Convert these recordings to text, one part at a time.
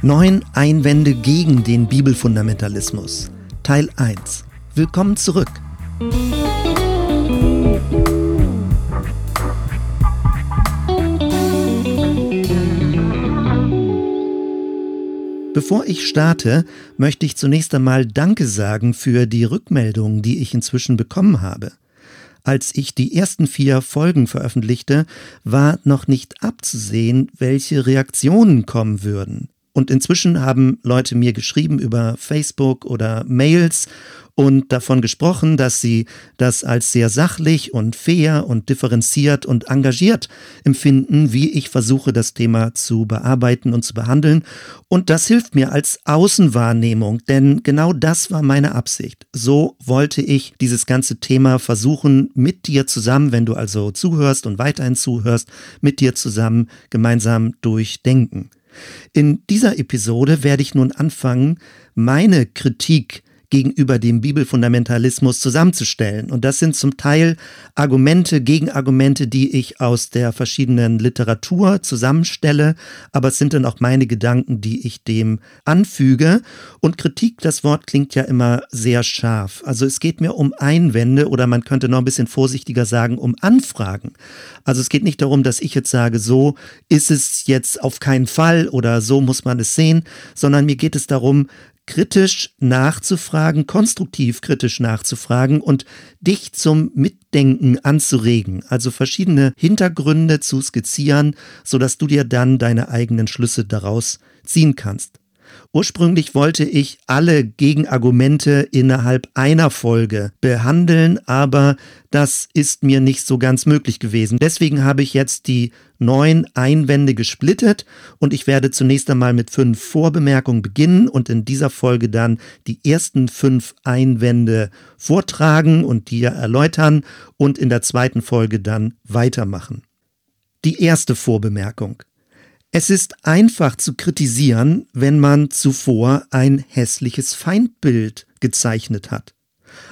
Neun Einwände gegen den Bibelfundamentalismus. Teil 1. Willkommen zurück. Bevor ich starte, möchte ich zunächst einmal Danke sagen für die Rückmeldungen, die ich inzwischen bekommen habe. Als ich die ersten vier Folgen veröffentlichte, war noch nicht abzusehen, welche Reaktionen kommen würden. Und inzwischen haben Leute mir geschrieben über Facebook oder Mails und davon gesprochen, dass sie das als sehr sachlich und fair und differenziert und engagiert empfinden, wie ich versuche, das Thema zu bearbeiten und zu behandeln. Und das hilft mir als Außenwahrnehmung, denn genau das war meine Absicht. So wollte ich dieses ganze Thema versuchen, mit dir zusammen, wenn du also zuhörst und weiterhin zuhörst, mit dir zusammen gemeinsam durchdenken. In dieser Episode werde ich nun anfangen, meine Kritik gegenüber dem Bibelfundamentalismus zusammenzustellen. Und das sind zum Teil Argumente, Gegenargumente, die ich aus der verschiedenen Literatur zusammenstelle, aber es sind dann auch meine Gedanken, die ich dem anfüge. Und Kritik, das Wort klingt ja immer sehr scharf. Also es geht mir um Einwände oder man könnte noch ein bisschen vorsichtiger sagen, um Anfragen. Also es geht nicht darum, dass ich jetzt sage, so ist es jetzt auf keinen Fall oder so muss man es sehen, sondern mir geht es darum, kritisch nachzufragen, konstruktiv kritisch nachzufragen und dich zum Mitdenken anzuregen, also verschiedene Hintergründe zu skizzieren, sodass du dir dann deine eigenen Schlüsse daraus ziehen kannst. Ursprünglich wollte ich alle Gegenargumente innerhalb einer Folge behandeln, aber das ist mir nicht so ganz möglich gewesen. Deswegen habe ich jetzt die neun Einwände gesplittet und ich werde zunächst einmal mit fünf Vorbemerkungen beginnen und in dieser Folge dann die ersten fünf Einwände vortragen und dir erläutern und in der zweiten Folge dann weitermachen. Die erste Vorbemerkung. Es ist einfach zu kritisieren, wenn man zuvor ein hässliches Feindbild gezeichnet hat.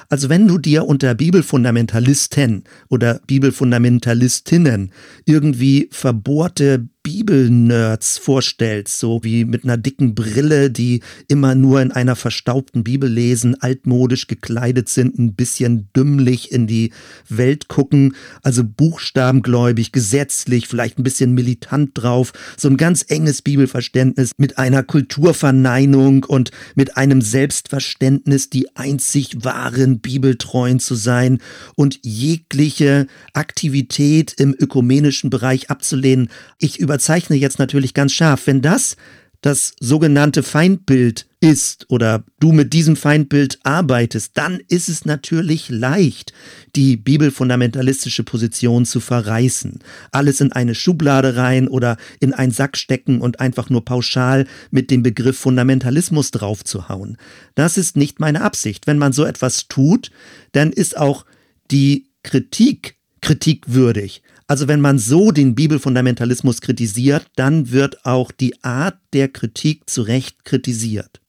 Also wenn du dir unter Bibelfundamentalisten oder Bibelfundamentalistinnen irgendwie verbohrte Bibelnerds vorstellst, so wie mit einer dicken Brille, die immer nur in einer verstaubten Bibel lesen, altmodisch gekleidet sind, ein bisschen dümmlich in die Welt gucken, also buchstabengläubig, gesetzlich, vielleicht ein bisschen militant drauf, so ein ganz enges Bibelverständnis mit einer Kulturverneinung und mit einem Selbstverständnis, die einzig wahren Bibeltreuen zu sein und jegliche Aktivität im ökumenischen Bereich abzulehnen. Ich über überzeichne jetzt natürlich ganz scharf, wenn das das sogenannte Feindbild ist oder du mit diesem Feindbild arbeitest, dann ist es natürlich leicht, die bibelfundamentalistische Position zu verreißen. Alles in eine Schublade rein oder in einen Sack stecken und einfach nur pauschal mit dem Begriff Fundamentalismus draufzuhauen. Das ist nicht meine Absicht. Wenn man so etwas tut, dann ist auch die Kritik kritikwürdig. Also wenn man so den Bibelfundamentalismus kritisiert, dann wird auch die Art der Kritik zu Recht kritisiert.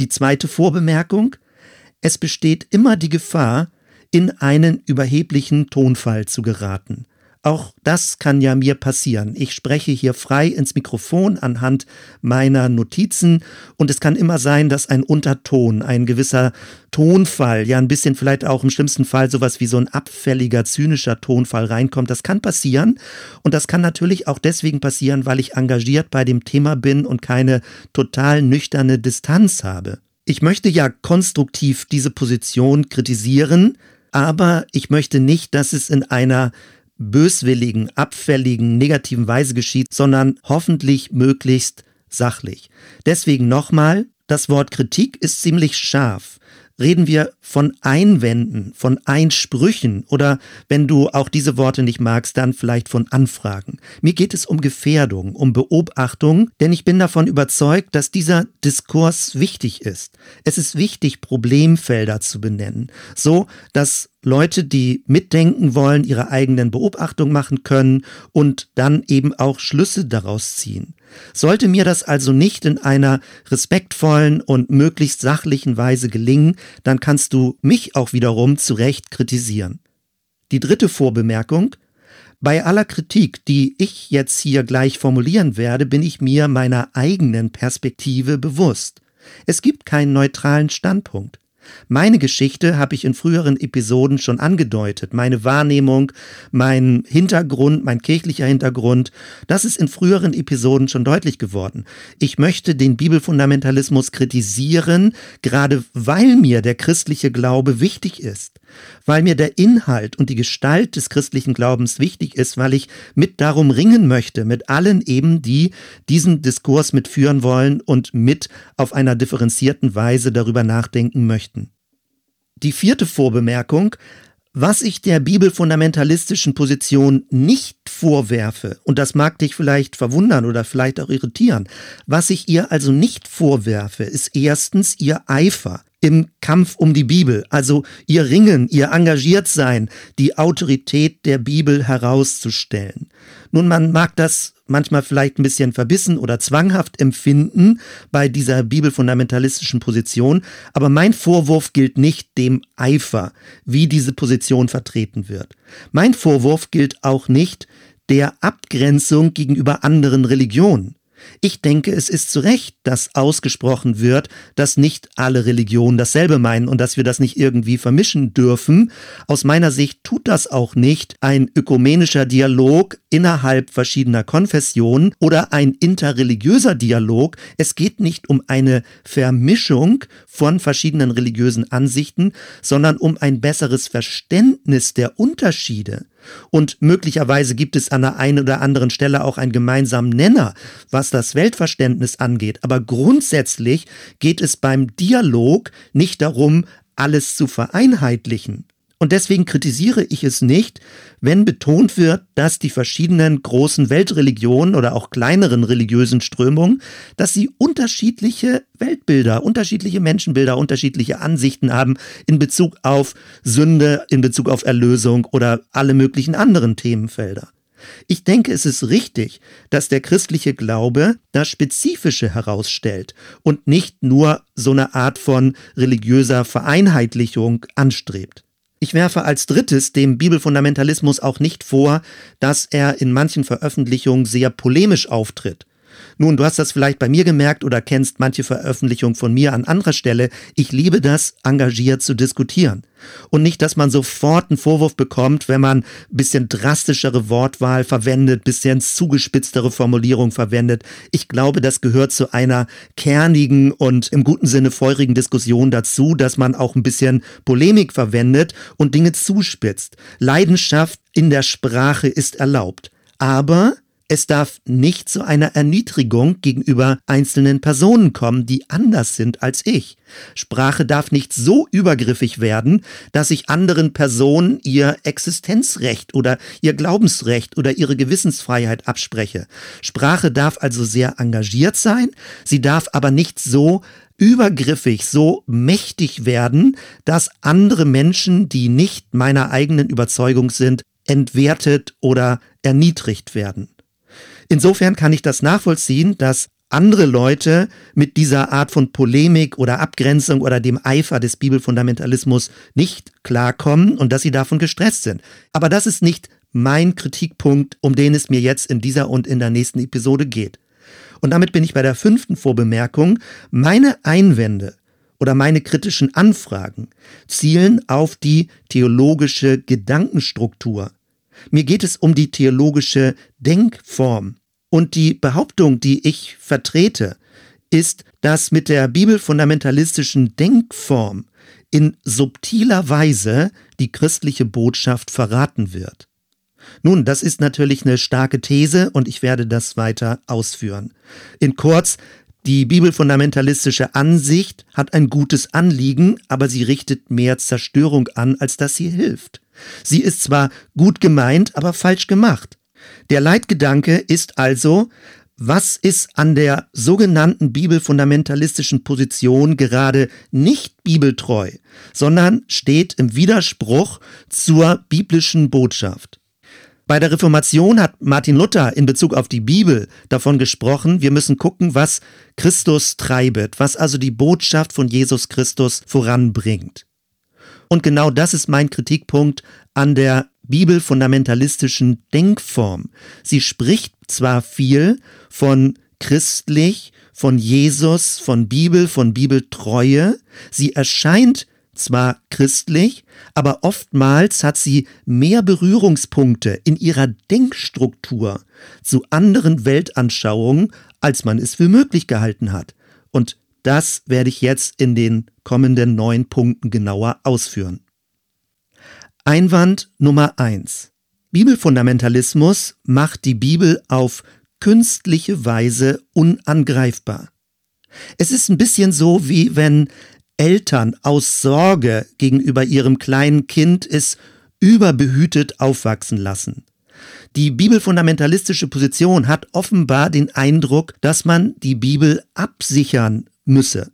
Die zweite Vorbemerkung, es besteht immer die Gefahr, in einen überheblichen Tonfall zu geraten. Auch das kann ja mir passieren. Ich spreche hier frei ins Mikrofon anhand meiner Notizen und es kann immer sein, dass ein Unterton, ein gewisser Tonfall, ja ein bisschen vielleicht auch im schlimmsten Fall sowas wie so ein abfälliger, zynischer Tonfall reinkommt. Das kann passieren und das kann natürlich auch deswegen passieren, weil ich engagiert bei dem Thema bin und keine total nüchterne Distanz habe. Ich möchte ja konstruktiv diese Position kritisieren, aber ich möchte nicht, dass es in einer böswilligen, abfälligen, negativen Weise geschieht, sondern hoffentlich möglichst sachlich. Deswegen nochmal, das Wort Kritik ist ziemlich scharf reden wir von Einwänden, von Einsprüchen oder wenn du auch diese Worte nicht magst, dann vielleicht von Anfragen. Mir geht es um Gefährdung, um Beobachtung, denn ich bin davon überzeugt, dass dieser Diskurs wichtig ist. Es ist wichtig, Problemfelder zu benennen, so dass Leute, die mitdenken wollen, ihre eigenen Beobachtungen machen können und dann eben auch Schlüsse daraus ziehen. Sollte mir das also nicht in einer respektvollen und möglichst sachlichen Weise gelingen, dann kannst du mich auch wiederum zu Recht kritisieren. Die dritte Vorbemerkung. Bei aller Kritik, die ich jetzt hier gleich formulieren werde, bin ich mir meiner eigenen Perspektive bewusst. Es gibt keinen neutralen Standpunkt. Meine Geschichte habe ich in früheren Episoden schon angedeutet. Meine Wahrnehmung, mein Hintergrund, mein kirchlicher Hintergrund, das ist in früheren Episoden schon deutlich geworden. Ich möchte den Bibelfundamentalismus kritisieren, gerade weil mir der christliche Glaube wichtig ist weil mir der Inhalt und die Gestalt des christlichen Glaubens wichtig ist, weil ich mit darum ringen möchte, mit allen eben, die diesen Diskurs mitführen wollen und mit auf einer differenzierten Weise darüber nachdenken möchten. Die vierte Vorbemerkung, was ich der bibelfundamentalistischen Position nicht vorwerfe, und das mag dich vielleicht verwundern oder vielleicht auch irritieren, was ich ihr also nicht vorwerfe, ist erstens ihr Eifer, im Kampf um die Bibel, also ihr Ringen, ihr Engagiertsein, die Autorität der Bibel herauszustellen. Nun, man mag das manchmal vielleicht ein bisschen verbissen oder zwanghaft empfinden bei dieser bibelfundamentalistischen Position, aber mein Vorwurf gilt nicht dem Eifer, wie diese Position vertreten wird. Mein Vorwurf gilt auch nicht der Abgrenzung gegenüber anderen Religionen. Ich denke, es ist zu Recht, dass ausgesprochen wird, dass nicht alle Religionen dasselbe meinen und dass wir das nicht irgendwie vermischen dürfen. Aus meiner Sicht tut das auch nicht ein ökumenischer Dialog innerhalb verschiedener Konfessionen oder ein interreligiöser Dialog. Es geht nicht um eine Vermischung von verschiedenen religiösen Ansichten, sondern um ein besseres Verständnis der Unterschiede. Und möglicherweise gibt es an der einen oder anderen Stelle auch einen gemeinsamen Nenner, was das Weltverständnis angeht. Aber grundsätzlich geht es beim Dialog nicht darum, alles zu vereinheitlichen. Und deswegen kritisiere ich es nicht, wenn betont wird, dass die verschiedenen großen Weltreligionen oder auch kleineren religiösen Strömungen, dass sie unterschiedliche Weltbilder, unterschiedliche Menschenbilder, unterschiedliche Ansichten haben in Bezug auf Sünde, in Bezug auf Erlösung oder alle möglichen anderen Themenfelder. Ich denke, es ist richtig, dass der christliche Glaube das Spezifische herausstellt und nicht nur so eine Art von religiöser Vereinheitlichung anstrebt. Ich werfe als drittes dem Bibelfundamentalismus auch nicht vor, dass er in manchen Veröffentlichungen sehr polemisch auftritt. Nun, du hast das vielleicht bei mir gemerkt oder kennst manche Veröffentlichung von mir an anderer Stelle. Ich liebe das, engagiert zu diskutieren. Und nicht, dass man sofort einen Vorwurf bekommt, wenn man ein bisschen drastischere Wortwahl verwendet, bisschen zugespitztere Formulierung verwendet. Ich glaube, das gehört zu einer kernigen und im guten Sinne feurigen Diskussion dazu, dass man auch ein bisschen Polemik verwendet und Dinge zuspitzt. Leidenschaft in der Sprache ist erlaubt. Aber es darf nicht zu einer Erniedrigung gegenüber einzelnen Personen kommen, die anders sind als ich. Sprache darf nicht so übergriffig werden, dass ich anderen Personen ihr Existenzrecht oder ihr Glaubensrecht oder ihre Gewissensfreiheit abspreche. Sprache darf also sehr engagiert sein, sie darf aber nicht so übergriffig, so mächtig werden, dass andere Menschen, die nicht meiner eigenen Überzeugung sind, entwertet oder erniedrigt werden. Insofern kann ich das nachvollziehen, dass andere Leute mit dieser Art von Polemik oder Abgrenzung oder dem Eifer des Bibelfundamentalismus nicht klarkommen und dass sie davon gestresst sind. Aber das ist nicht mein Kritikpunkt, um den es mir jetzt in dieser und in der nächsten Episode geht. Und damit bin ich bei der fünften Vorbemerkung. Meine Einwände oder meine kritischen Anfragen zielen auf die theologische Gedankenstruktur mir geht es um die theologische Denkform. Und die Behauptung, die ich vertrete, ist, dass mit der bibelfundamentalistischen Denkform in subtiler Weise die christliche Botschaft verraten wird. Nun, das ist natürlich eine starke These und ich werde das weiter ausführen. In kurz, die bibelfundamentalistische Ansicht hat ein gutes Anliegen, aber sie richtet mehr Zerstörung an, als dass sie hilft. Sie ist zwar gut gemeint, aber falsch gemacht. Der Leitgedanke ist also, was ist an der sogenannten bibelfundamentalistischen Position gerade nicht bibeltreu, sondern steht im Widerspruch zur biblischen Botschaft. Bei der Reformation hat Martin Luther in Bezug auf die Bibel davon gesprochen, wir müssen gucken, was Christus treibet, was also die Botschaft von Jesus Christus voranbringt. Und genau das ist mein Kritikpunkt an der bibelfundamentalistischen Denkform. Sie spricht zwar viel von christlich, von Jesus, von Bibel, von Bibeltreue, sie erscheint zwar christlich, aber oftmals hat sie mehr Berührungspunkte in ihrer Denkstruktur zu anderen Weltanschauungen, als man es für möglich gehalten hat. Und das werde ich jetzt in den kommenden neun Punkten genauer ausführen. Einwand Nummer eins: Bibelfundamentalismus macht die Bibel auf künstliche Weise unangreifbar. Es ist ein bisschen so, wie wenn Eltern aus Sorge gegenüber ihrem kleinen Kind es überbehütet aufwachsen lassen. Die bibelfundamentalistische Position hat offenbar den Eindruck, dass man die Bibel absichern müsse.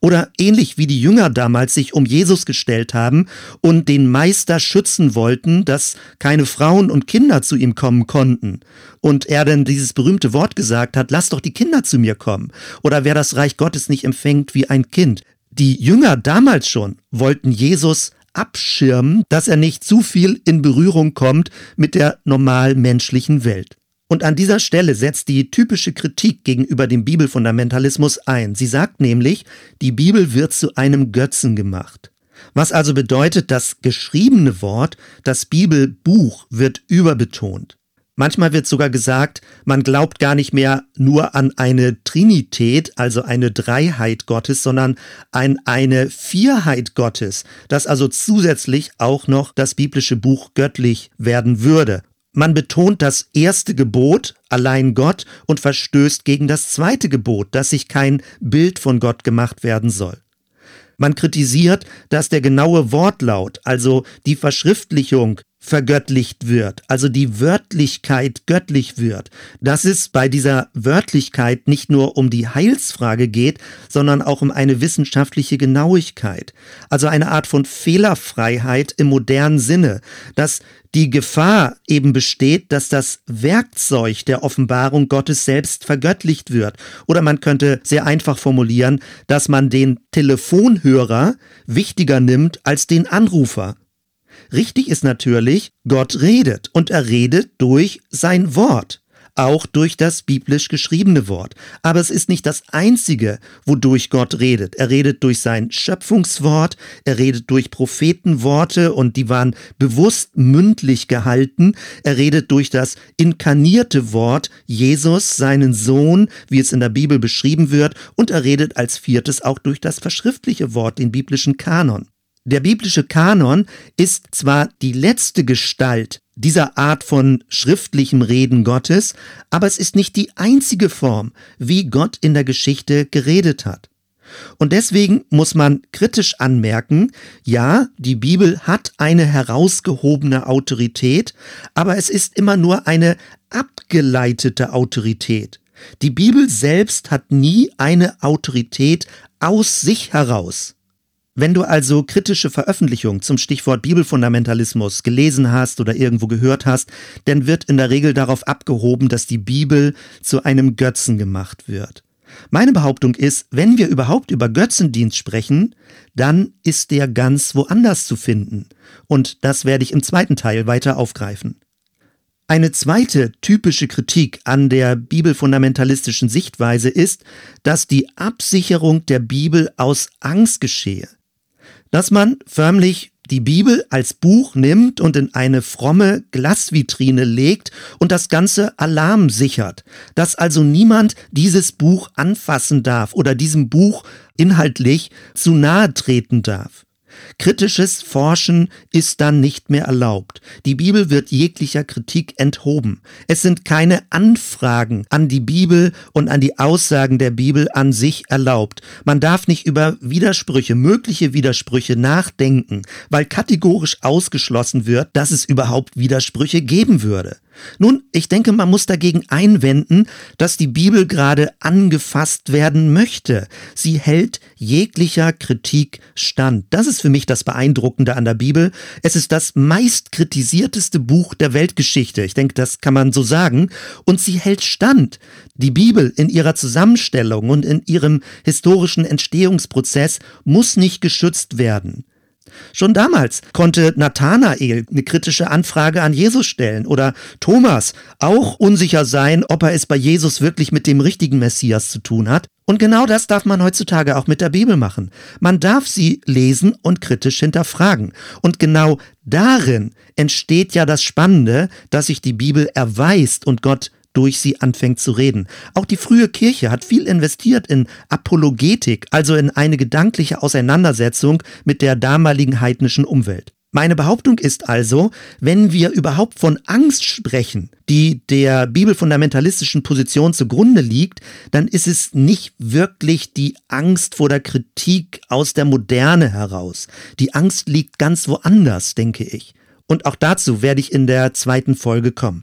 Oder ähnlich wie die Jünger damals sich um Jesus gestellt haben und den Meister schützen wollten, dass keine Frauen und Kinder zu ihm kommen konnten. Und er dann dieses berühmte Wort gesagt hat, lass doch die Kinder zu mir kommen. Oder wer das Reich Gottes nicht empfängt wie ein Kind. Die Jünger damals schon wollten Jesus abschirmen, dass er nicht zu viel in Berührung kommt mit der normal menschlichen Welt. Und an dieser Stelle setzt die typische Kritik gegenüber dem Bibelfundamentalismus ein. Sie sagt nämlich, die Bibel wird zu einem Götzen gemacht. Was also bedeutet, das geschriebene Wort, das Bibelbuch wird überbetont. Manchmal wird sogar gesagt, man glaubt gar nicht mehr nur an eine Trinität, also eine Dreiheit Gottes, sondern an eine Vierheit Gottes, dass also zusätzlich auch noch das biblische Buch göttlich werden würde. Man betont das erste Gebot, allein Gott, und verstößt gegen das zweite Gebot, dass sich kein Bild von Gott gemacht werden soll. Man kritisiert, dass der genaue Wortlaut, also die Verschriftlichung vergöttlicht wird, also die Wörtlichkeit göttlich wird, dass es bei dieser Wörtlichkeit nicht nur um die Heilsfrage geht, sondern auch um eine wissenschaftliche Genauigkeit, also eine Art von Fehlerfreiheit im modernen Sinne, dass die Gefahr eben besteht, dass das Werkzeug der Offenbarung Gottes selbst vergöttlicht wird. Oder man könnte sehr einfach formulieren, dass man den Telefonhörer wichtiger nimmt als den Anrufer. Richtig ist natürlich, Gott redet und er redet durch sein Wort, auch durch das biblisch geschriebene Wort. Aber es ist nicht das Einzige, wodurch Gott redet. Er redet durch sein Schöpfungswort, er redet durch Prophetenworte und die waren bewusst mündlich gehalten. Er redet durch das inkarnierte Wort Jesus, seinen Sohn, wie es in der Bibel beschrieben wird, und er redet als viertes auch durch das verschriftliche Wort, den biblischen Kanon. Der biblische Kanon ist zwar die letzte Gestalt dieser Art von schriftlichem Reden Gottes, aber es ist nicht die einzige Form, wie Gott in der Geschichte geredet hat. Und deswegen muss man kritisch anmerken, ja, die Bibel hat eine herausgehobene Autorität, aber es ist immer nur eine abgeleitete Autorität. Die Bibel selbst hat nie eine Autorität aus sich heraus. Wenn du also kritische Veröffentlichungen zum Stichwort Bibelfundamentalismus gelesen hast oder irgendwo gehört hast, dann wird in der Regel darauf abgehoben, dass die Bibel zu einem Götzen gemacht wird. Meine Behauptung ist, wenn wir überhaupt über Götzendienst sprechen, dann ist der ganz woanders zu finden. Und das werde ich im zweiten Teil weiter aufgreifen. Eine zweite typische Kritik an der bibelfundamentalistischen Sichtweise ist, dass die Absicherung der Bibel aus Angst geschehe dass man förmlich die Bibel als Buch nimmt und in eine fromme Glasvitrine legt und das Ganze Alarm sichert, dass also niemand dieses Buch anfassen darf oder diesem Buch inhaltlich zu nahe treten darf. Kritisches Forschen ist dann nicht mehr erlaubt. Die Bibel wird jeglicher Kritik enthoben. Es sind keine Anfragen an die Bibel und an die Aussagen der Bibel an sich erlaubt. Man darf nicht über Widersprüche, mögliche Widersprüche nachdenken, weil kategorisch ausgeschlossen wird, dass es überhaupt Widersprüche geben würde. Nun, ich denke, man muss dagegen einwenden, dass die Bibel gerade angefasst werden möchte. Sie hält jeglicher Kritik stand. Das ist für mich das Beeindruckende an der Bibel. Es ist das meist kritisierteste Buch der Weltgeschichte. Ich denke, das kann man so sagen. Und sie hält stand. Die Bibel in ihrer Zusammenstellung und in ihrem historischen Entstehungsprozess muss nicht geschützt werden. Schon damals konnte Nathanael eine kritische Anfrage an Jesus stellen oder Thomas auch unsicher sein, ob er es bei Jesus wirklich mit dem richtigen Messias zu tun hat. Und genau das darf man heutzutage auch mit der Bibel machen. Man darf sie lesen und kritisch hinterfragen. Und genau darin entsteht ja das Spannende, dass sich die Bibel erweist und Gott durch sie anfängt zu reden. Auch die frühe Kirche hat viel investiert in Apologetik, also in eine gedankliche Auseinandersetzung mit der damaligen heidnischen Umwelt. Meine Behauptung ist also, wenn wir überhaupt von Angst sprechen, die der bibelfundamentalistischen Position zugrunde liegt, dann ist es nicht wirklich die Angst vor der Kritik aus der Moderne heraus. Die Angst liegt ganz woanders, denke ich. Und auch dazu werde ich in der zweiten Folge kommen.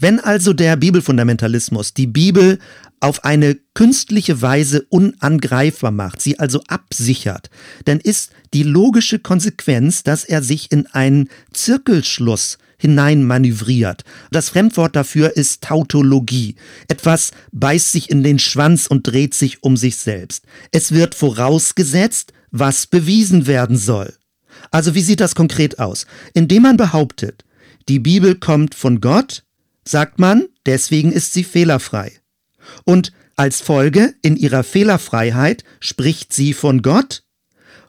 Wenn also der Bibelfundamentalismus die Bibel auf eine künstliche Weise unangreifbar macht, sie also absichert, dann ist die logische Konsequenz, dass er sich in einen Zirkelschluss hineinmanövriert. Das Fremdwort dafür ist Tautologie. Etwas beißt sich in den Schwanz und dreht sich um sich selbst. Es wird vorausgesetzt, was bewiesen werden soll. Also wie sieht das konkret aus? Indem man behauptet, die Bibel kommt von Gott, sagt man, deswegen ist sie fehlerfrei. Und als Folge in ihrer Fehlerfreiheit spricht sie von Gott,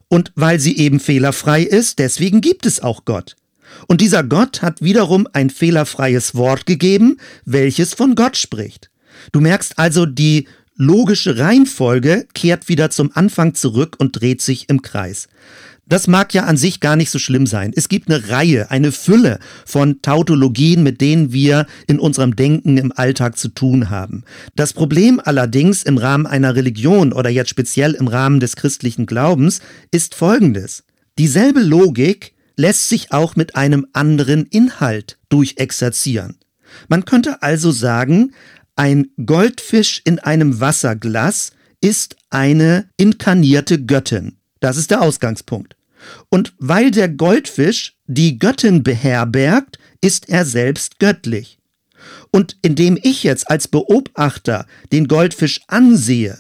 und weil sie eben fehlerfrei ist, deswegen gibt es auch Gott. Und dieser Gott hat wiederum ein fehlerfreies Wort gegeben, welches von Gott spricht. Du merkst also, die logische Reihenfolge kehrt wieder zum Anfang zurück und dreht sich im Kreis. Das mag ja an sich gar nicht so schlimm sein. Es gibt eine Reihe, eine Fülle von Tautologien, mit denen wir in unserem Denken im Alltag zu tun haben. Das Problem allerdings im Rahmen einer Religion oder jetzt speziell im Rahmen des christlichen Glaubens ist folgendes. Dieselbe Logik lässt sich auch mit einem anderen Inhalt durchexerzieren. Man könnte also sagen, ein Goldfisch in einem Wasserglas ist eine inkarnierte Göttin. Das ist der Ausgangspunkt. Und weil der Goldfisch die Göttin beherbergt, ist er selbst göttlich. Und indem ich jetzt als Beobachter den Goldfisch ansehe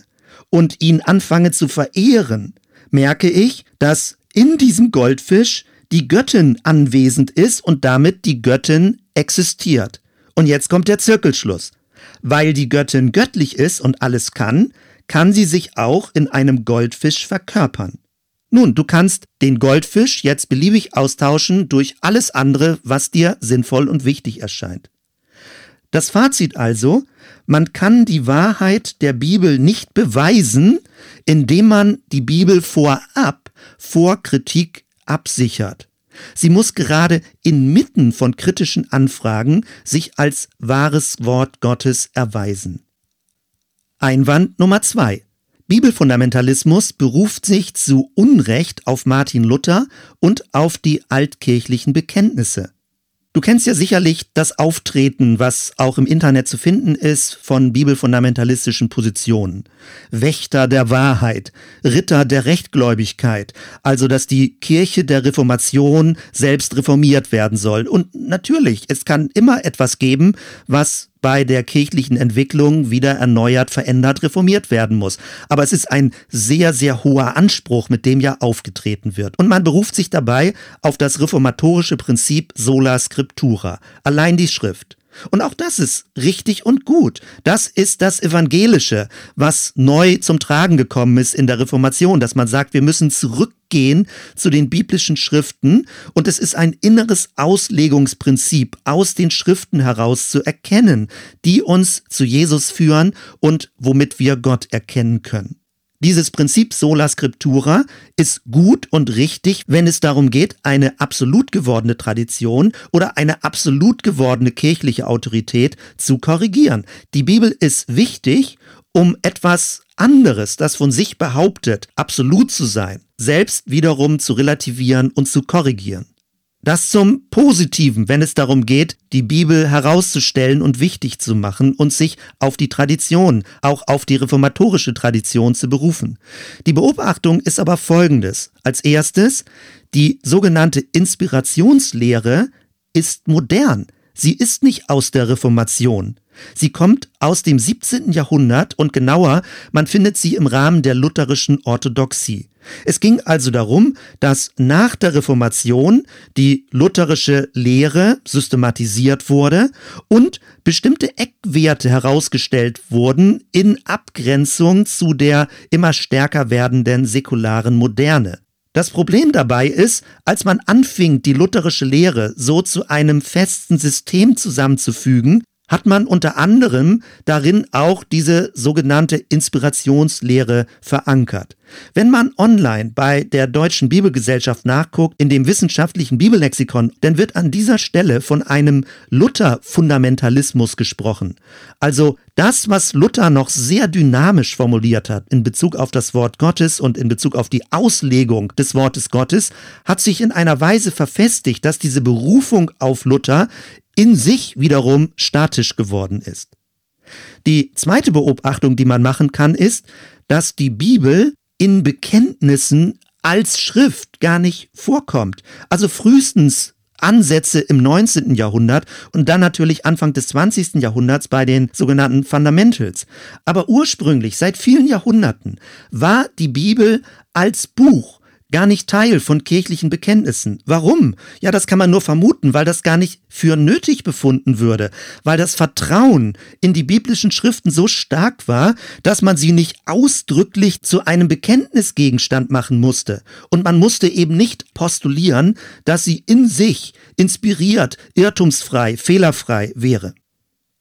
und ihn anfange zu verehren, merke ich, dass in diesem Goldfisch die Göttin anwesend ist und damit die Göttin existiert. Und jetzt kommt der Zirkelschluss. Weil die Göttin göttlich ist und alles kann, kann sie sich auch in einem Goldfisch verkörpern. Nun, du kannst den Goldfisch jetzt beliebig austauschen durch alles andere, was dir sinnvoll und wichtig erscheint. Das Fazit also, man kann die Wahrheit der Bibel nicht beweisen, indem man die Bibel vorab vor Kritik absichert. Sie muss gerade inmitten von kritischen Anfragen sich als wahres Wort Gottes erweisen. Einwand Nummer zwei. Bibelfundamentalismus beruft sich zu Unrecht auf Martin Luther und auf die altkirchlichen Bekenntnisse. Du kennst ja sicherlich das Auftreten, was auch im Internet zu finden ist, von bibelfundamentalistischen Positionen. Wächter der Wahrheit, Ritter der Rechtgläubigkeit, also dass die Kirche der Reformation selbst reformiert werden soll. Und natürlich, es kann immer etwas geben, was bei der kirchlichen Entwicklung wieder erneuert, verändert, reformiert werden muss. Aber es ist ein sehr, sehr hoher Anspruch, mit dem ja aufgetreten wird. Und man beruft sich dabei auf das reformatorische Prinzip sola scriptura, allein die Schrift. Und auch das ist richtig und gut. Das ist das Evangelische, was neu zum Tragen gekommen ist in der Reformation, dass man sagt, wir müssen zurückgehen zu den biblischen Schriften und es ist ein inneres Auslegungsprinzip aus den Schriften heraus zu erkennen, die uns zu Jesus führen und womit wir Gott erkennen können. Dieses Prinzip sola scriptura ist gut und richtig, wenn es darum geht, eine absolut gewordene Tradition oder eine absolut gewordene kirchliche Autorität zu korrigieren. Die Bibel ist wichtig, um etwas anderes, das von sich behauptet, absolut zu sein, selbst wiederum zu relativieren und zu korrigieren. Das zum Positiven, wenn es darum geht, die Bibel herauszustellen und wichtig zu machen und sich auf die Tradition, auch auf die reformatorische Tradition zu berufen. Die Beobachtung ist aber folgendes. Als erstes, die sogenannte Inspirationslehre ist modern. Sie ist nicht aus der Reformation. Sie kommt aus dem 17. Jahrhundert und genauer, man findet sie im Rahmen der lutherischen Orthodoxie. Es ging also darum, dass nach der Reformation die lutherische Lehre systematisiert wurde und bestimmte Eckwerte herausgestellt wurden in Abgrenzung zu der immer stärker werdenden säkularen Moderne. Das Problem dabei ist, als man anfing, die lutherische Lehre so zu einem festen System zusammenzufügen, hat man unter anderem darin auch diese sogenannte Inspirationslehre verankert. Wenn man online bei der Deutschen Bibelgesellschaft nachguckt, in dem wissenschaftlichen Bibellexikon, dann wird an dieser Stelle von einem Luther-Fundamentalismus gesprochen. Also das, was Luther noch sehr dynamisch formuliert hat in Bezug auf das Wort Gottes und in Bezug auf die Auslegung des Wortes Gottes, hat sich in einer Weise verfestigt, dass diese Berufung auf Luther in sich wiederum statisch geworden ist. Die zweite Beobachtung, die man machen kann, ist, dass die Bibel in Bekenntnissen als Schrift gar nicht vorkommt. Also frühestens Ansätze im 19. Jahrhundert und dann natürlich Anfang des 20. Jahrhunderts bei den sogenannten Fundamentals. Aber ursprünglich, seit vielen Jahrhunderten, war die Bibel als Buch gar nicht Teil von kirchlichen Bekenntnissen. Warum? Ja, das kann man nur vermuten, weil das gar nicht für nötig befunden würde, weil das Vertrauen in die biblischen Schriften so stark war, dass man sie nicht ausdrücklich zu einem Bekenntnisgegenstand machen musste. Und man musste eben nicht postulieren, dass sie in sich inspiriert, irrtumsfrei, fehlerfrei wäre.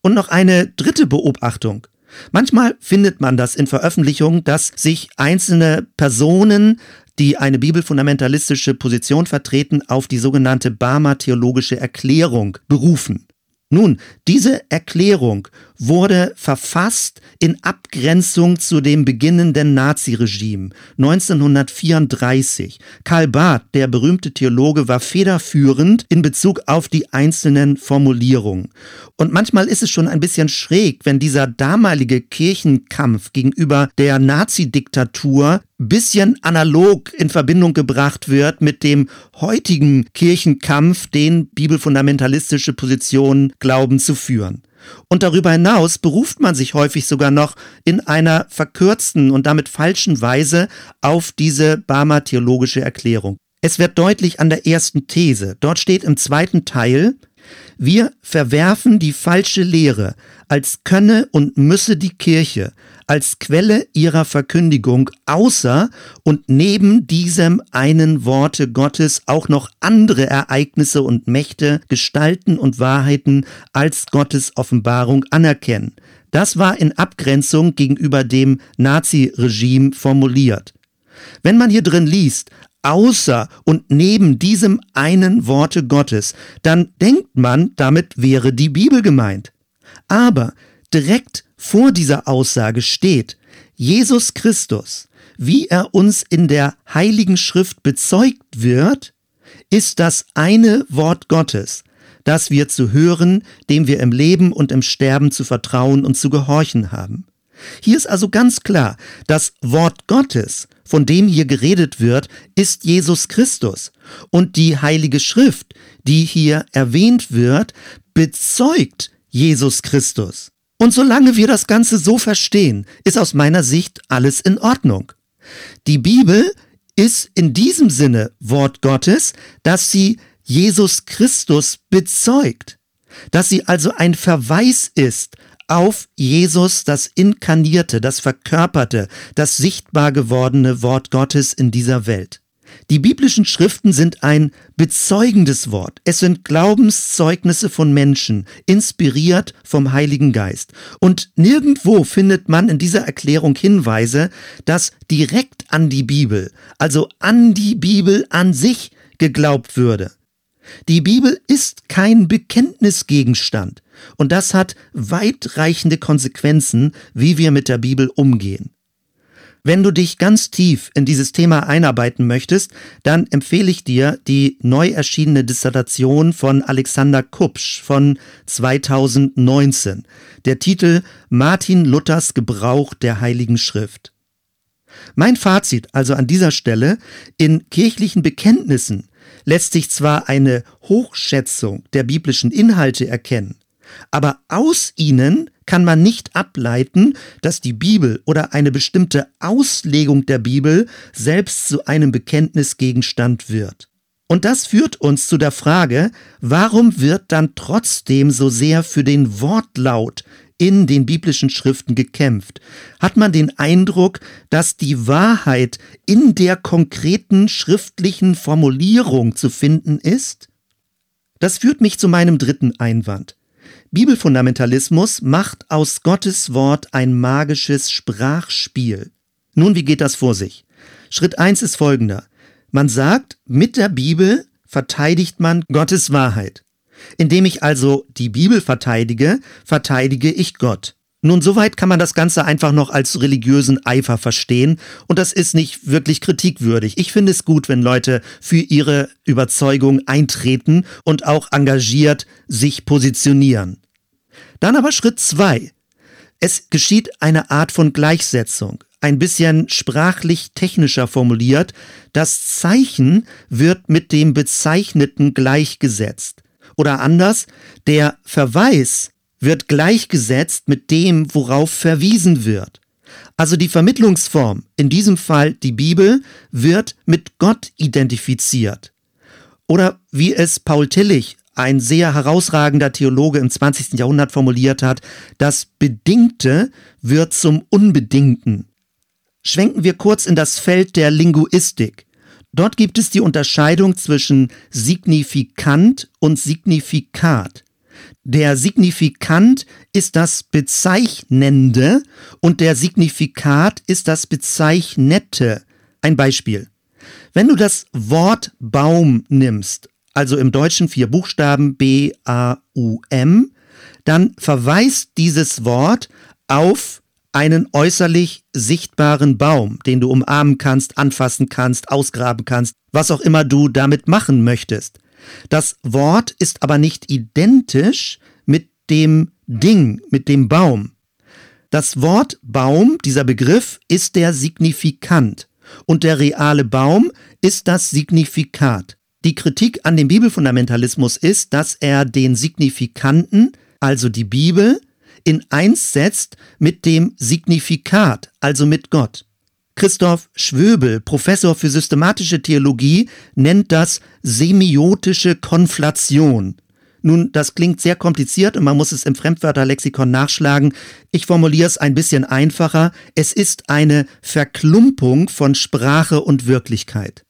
Und noch eine dritte Beobachtung. Manchmal findet man das in Veröffentlichungen, dass sich einzelne Personen die eine bibelfundamentalistische Position vertreten, auf die sogenannte Barmer theologische Erklärung berufen. Nun, diese Erklärung wurde verfasst in Abgrenzung zu dem beginnenden Naziregime 1934. Karl Barth, der berühmte Theologe, war federführend in Bezug auf die einzelnen Formulierungen. Und manchmal ist es schon ein bisschen schräg, wenn dieser damalige Kirchenkampf gegenüber der Nazidiktatur bisschen analog in Verbindung gebracht wird mit dem heutigen Kirchenkampf, den bibelfundamentalistische Positionen glauben zu führen. Und darüber hinaus beruft man sich häufig sogar noch in einer verkürzten und damit falschen Weise auf diese Barmer theologische Erklärung. Es wird deutlich an der ersten These. Dort steht im zweiten Teil, wir verwerfen die falsche Lehre, als könne und müsse die Kirche als Quelle ihrer Verkündigung außer und neben diesem einen Worte Gottes auch noch andere Ereignisse und Mächte, Gestalten und Wahrheiten als Gottes Offenbarung anerkennen. Das war in Abgrenzung gegenüber dem Naziregime formuliert. Wenn man hier drin liest, außer und neben diesem einen Worte Gottes, dann denkt man, damit wäre die Bibel gemeint. Aber direkt vor dieser Aussage steht, Jesus Christus, wie er uns in der heiligen Schrift bezeugt wird, ist das eine Wort Gottes, das wir zu hören, dem wir im Leben und im Sterben zu vertrauen und zu gehorchen haben. Hier ist also ganz klar, das Wort Gottes, von dem hier geredet wird, ist Jesus Christus. Und die Heilige Schrift, die hier erwähnt wird, bezeugt Jesus Christus. Und solange wir das Ganze so verstehen, ist aus meiner Sicht alles in Ordnung. Die Bibel ist in diesem Sinne Wort Gottes, dass sie Jesus Christus bezeugt, dass sie also ein Verweis ist auf Jesus, das inkarnierte, das verkörperte, das sichtbar gewordene Wort Gottes in dieser Welt. Die biblischen Schriften sind ein bezeugendes Wort. Es sind Glaubenszeugnisse von Menschen, inspiriert vom Heiligen Geist. Und nirgendwo findet man in dieser Erklärung Hinweise, dass direkt an die Bibel, also an die Bibel an sich geglaubt würde. Die Bibel ist kein Bekenntnisgegenstand. Und das hat weitreichende Konsequenzen, wie wir mit der Bibel umgehen. Wenn du dich ganz tief in dieses Thema einarbeiten möchtest, dann empfehle ich dir die neu erschienene Dissertation von Alexander Kupsch von 2019. Der Titel Martin Luthers Gebrauch der Heiligen Schrift. Mein Fazit also an dieser Stelle, in kirchlichen Bekenntnissen lässt sich zwar eine Hochschätzung der biblischen Inhalte erkennen, Aber aus ihnen kann man nicht ableiten, dass die Bibel oder eine bestimmte Auslegung der Bibel selbst zu einem Bekenntnisgegenstand wird. Und das führt uns zu der Frage, warum wird dann trotzdem so sehr für den Wortlaut in den biblischen Schriften gekämpft? Hat man den Eindruck, dass die Wahrheit in der konkreten schriftlichen Formulierung zu finden ist? Das führt mich zu meinem dritten Einwand. Bibelfundamentalismus macht aus Gottes Wort ein magisches Sprachspiel. Nun, wie geht das vor sich? Schritt eins ist folgender. Man sagt, mit der Bibel verteidigt man Gottes Wahrheit. Indem ich also die Bibel verteidige, verteidige ich Gott. Nun, soweit kann man das Ganze einfach noch als religiösen Eifer verstehen und das ist nicht wirklich kritikwürdig. Ich finde es gut, wenn Leute für ihre Überzeugung eintreten und auch engagiert sich positionieren. Dann aber Schritt zwei. Es geschieht eine Art von Gleichsetzung ein bisschen sprachlich technischer formuliert, das Zeichen wird mit dem Bezeichneten gleichgesetzt. Oder anders, der Verweis wird gleichgesetzt mit dem, worauf verwiesen wird. Also die Vermittlungsform, in diesem Fall die Bibel, wird mit Gott identifiziert. Oder wie es Paul Tillich, ein sehr herausragender Theologe im 20. Jahrhundert formuliert hat, das Bedingte wird zum Unbedingten. Schwenken wir kurz in das Feld der Linguistik. Dort gibt es die Unterscheidung zwischen Signifikant und Signifikat. Der Signifikant ist das Bezeichnende und der Signifikat ist das Bezeichnete. Ein Beispiel. Wenn du das Wort Baum nimmst, also im Deutschen vier Buchstaben B, A, U, M, dann verweist dieses Wort auf einen äußerlich sichtbaren Baum, den du umarmen kannst, anfassen kannst, ausgraben kannst, was auch immer du damit machen möchtest. Das Wort ist aber nicht identisch mit dem Ding, mit dem Baum. Das Wort Baum, dieser Begriff, ist der Signifikant und der reale Baum ist das Signifikat. Die Kritik an dem Bibelfundamentalismus ist, dass er den Signifikanten, also die Bibel, in eins setzt mit dem Signifikat, also mit Gott. Christoph Schwöbel, Professor für systematische Theologie, nennt das semiotische Konflation. Nun, das klingt sehr kompliziert und man muss es im Fremdwörterlexikon nachschlagen. Ich formuliere es ein bisschen einfacher. Es ist eine Verklumpung von Sprache und Wirklichkeit.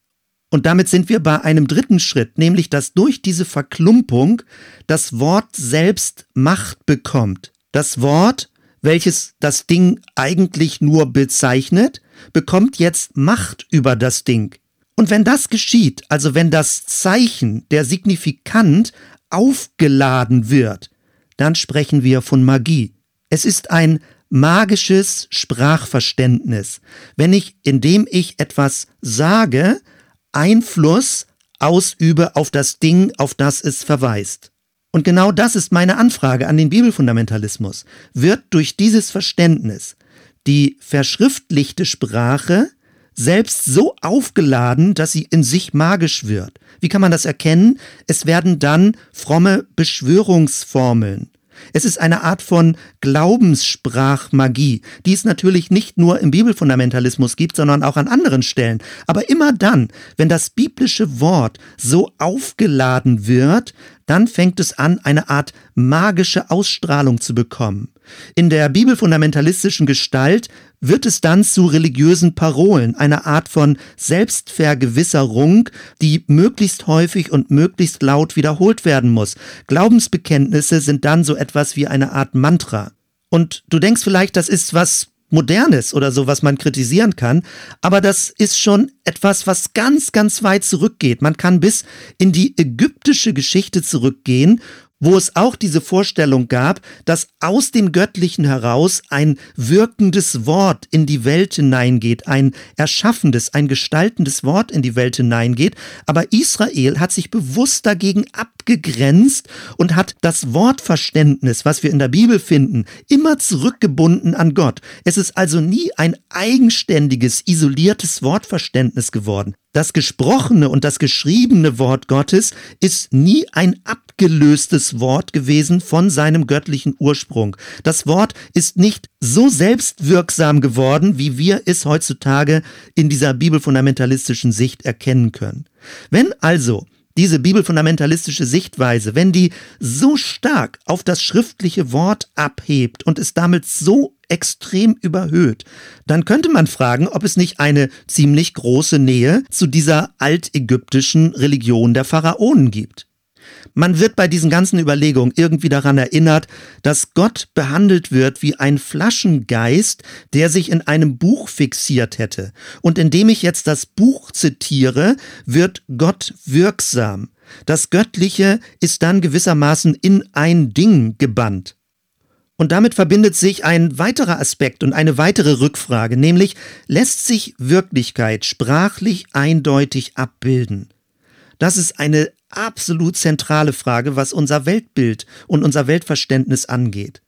Und damit sind wir bei einem dritten Schritt, nämlich dass durch diese Verklumpung das Wort selbst Macht bekommt. Das Wort, welches das Ding eigentlich nur bezeichnet, bekommt jetzt Macht über das Ding. Und wenn das geschieht, also wenn das Zeichen, der Signifikant, aufgeladen wird, dann sprechen wir von Magie. Es ist ein magisches Sprachverständnis, wenn ich, indem ich etwas sage, Einfluss ausübe auf das Ding, auf das es verweist. Und genau das ist meine Anfrage an den Bibelfundamentalismus. Wird durch dieses Verständnis die verschriftlichte Sprache selbst so aufgeladen, dass sie in sich magisch wird? Wie kann man das erkennen? Es werden dann fromme Beschwörungsformeln, es ist eine Art von Glaubenssprachmagie, die es natürlich nicht nur im Bibelfundamentalismus gibt, sondern auch an anderen Stellen. Aber immer dann, wenn das biblische Wort so aufgeladen wird, dann fängt es an, eine Art magische Ausstrahlung zu bekommen. In der bibelfundamentalistischen Gestalt wird es dann zu religiösen Parolen, einer Art von Selbstvergewisserung, die möglichst häufig und möglichst laut wiederholt werden muss. Glaubensbekenntnisse sind dann so etwas wie eine Art Mantra. Und du denkst vielleicht, das ist was Modernes oder so, was man kritisieren kann, aber das ist schon etwas, was ganz, ganz weit zurückgeht. Man kann bis in die ägyptische Geschichte zurückgehen wo es auch diese Vorstellung gab, dass aus dem Göttlichen heraus ein wirkendes Wort in die Welt hineingeht, ein erschaffendes, ein gestaltendes Wort in die Welt hineingeht. Aber Israel hat sich bewusst dagegen abgegrenzt und hat das Wortverständnis, was wir in der Bibel finden, immer zurückgebunden an Gott. Es ist also nie ein eigenständiges, isoliertes Wortverständnis geworden. Das gesprochene und das geschriebene Wort Gottes ist nie ein Ab abgelöstes Wort gewesen von seinem göttlichen Ursprung. Das Wort ist nicht so selbstwirksam geworden, wie wir es heutzutage in dieser bibelfundamentalistischen Sicht erkennen können. Wenn also diese bibelfundamentalistische Sichtweise, wenn die so stark auf das schriftliche Wort abhebt und es damit so extrem überhöht, dann könnte man fragen, ob es nicht eine ziemlich große Nähe zu dieser altägyptischen Religion der Pharaonen gibt. Man wird bei diesen ganzen Überlegungen irgendwie daran erinnert, dass Gott behandelt wird wie ein Flaschengeist, der sich in einem Buch fixiert hätte. Und indem ich jetzt das Buch zitiere, wird Gott wirksam. Das Göttliche ist dann gewissermaßen in ein Ding gebannt. Und damit verbindet sich ein weiterer Aspekt und eine weitere Rückfrage, nämlich lässt sich Wirklichkeit sprachlich eindeutig abbilden? Das ist eine absolut zentrale Frage, was unser Weltbild und unser Weltverständnis angeht.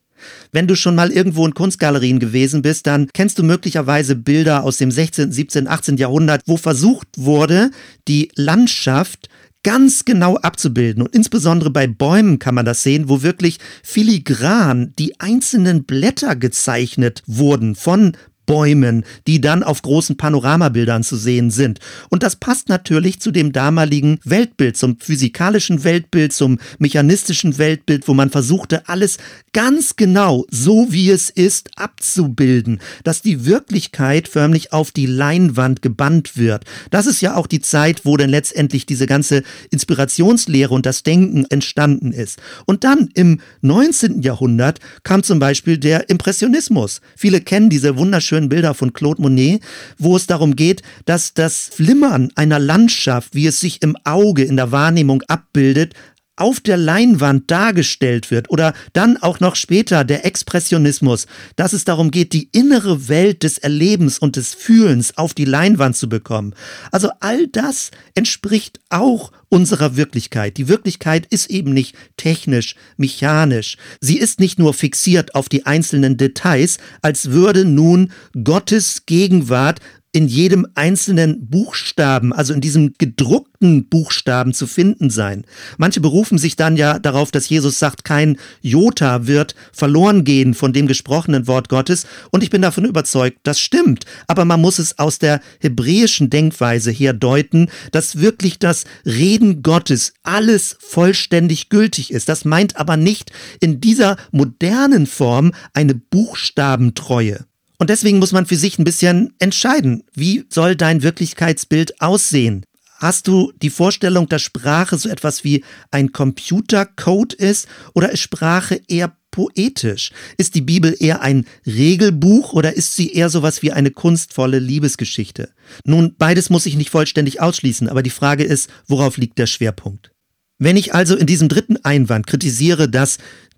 Wenn du schon mal irgendwo in Kunstgalerien gewesen bist, dann kennst du möglicherweise Bilder aus dem 16., 17., 18. Jahrhundert, wo versucht wurde, die Landschaft ganz genau abzubilden. Und insbesondere bei Bäumen kann man das sehen, wo wirklich filigran die einzelnen Blätter gezeichnet wurden von Bäumen, die dann auf großen Panoramabildern zu sehen sind. Und das passt natürlich zu dem damaligen Weltbild, zum physikalischen Weltbild, zum mechanistischen Weltbild, wo man versuchte, alles ganz genau, so wie es ist, abzubilden, dass die Wirklichkeit förmlich auf die Leinwand gebannt wird. Das ist ja auch die Zeit, wo dann letztendlich diese ganze Inspirationslehre und das Denken entstanden ist. Und dann im 19. Jahrhundert kam zum Beispiel der Impressionismus. Viele kennen diese wunderschönen schönen Bilder von Claude Monet, wo es darum geht, dass das Flimmern einer Landschaft, wie es sich im Auge, in der Wahrnehmung abbildet, auf der Leinwand dargestellt wird oder dann auch noch später der Expressionismus, dass es darum geht, die innere Welt des Erlebens und des Fühlens auf die Leinwand zu bekommen. Also all das entspricht auch unserer Wirklichkeit. Die Wirklichkeit ist eben nicht technisch, mechanisch. Sie ist nicht nur fixiert auf die einzelnen Details, als würde nun Gottes Gegenwart in jedem einzelnen Buchstaben, also in diesem gedruckten Buchstaben zu finden sein. Manche berufen sich dann ja darauf, dass Jesus sagt, kein Jota wird verloren gehen von dem gesprochenen Wort Gottes. Und ich bin davon überzeugt, das stimmt. Aber man muss es aus der hebräischen Denkweise her deuten, dass wirklich das Reden Gottes alles vollständig gültig ist. Das meint aber nicht in dieser modernen Form eine Buchstabentreue. Und deswegen muss man für sich ein bisschen entscheiden, wie soll dein Wirklichkeitsbild aussehen? Hast du die Vorstellung, dass Sprache so etwas wie ein Computercode ist oder ist Sprache eher poetisch? Ist die Bibel eher ein Regelbuch oder ist sie eher sowas wie eine kunstvolle Liebesgeschichte? Nun, beides muss ich nicht vollständig ausschließen, aber die Frage ist, worauf liegt der Schwerpunkt? Wenn ich also in diesem dritten Einwand kritisiere, dass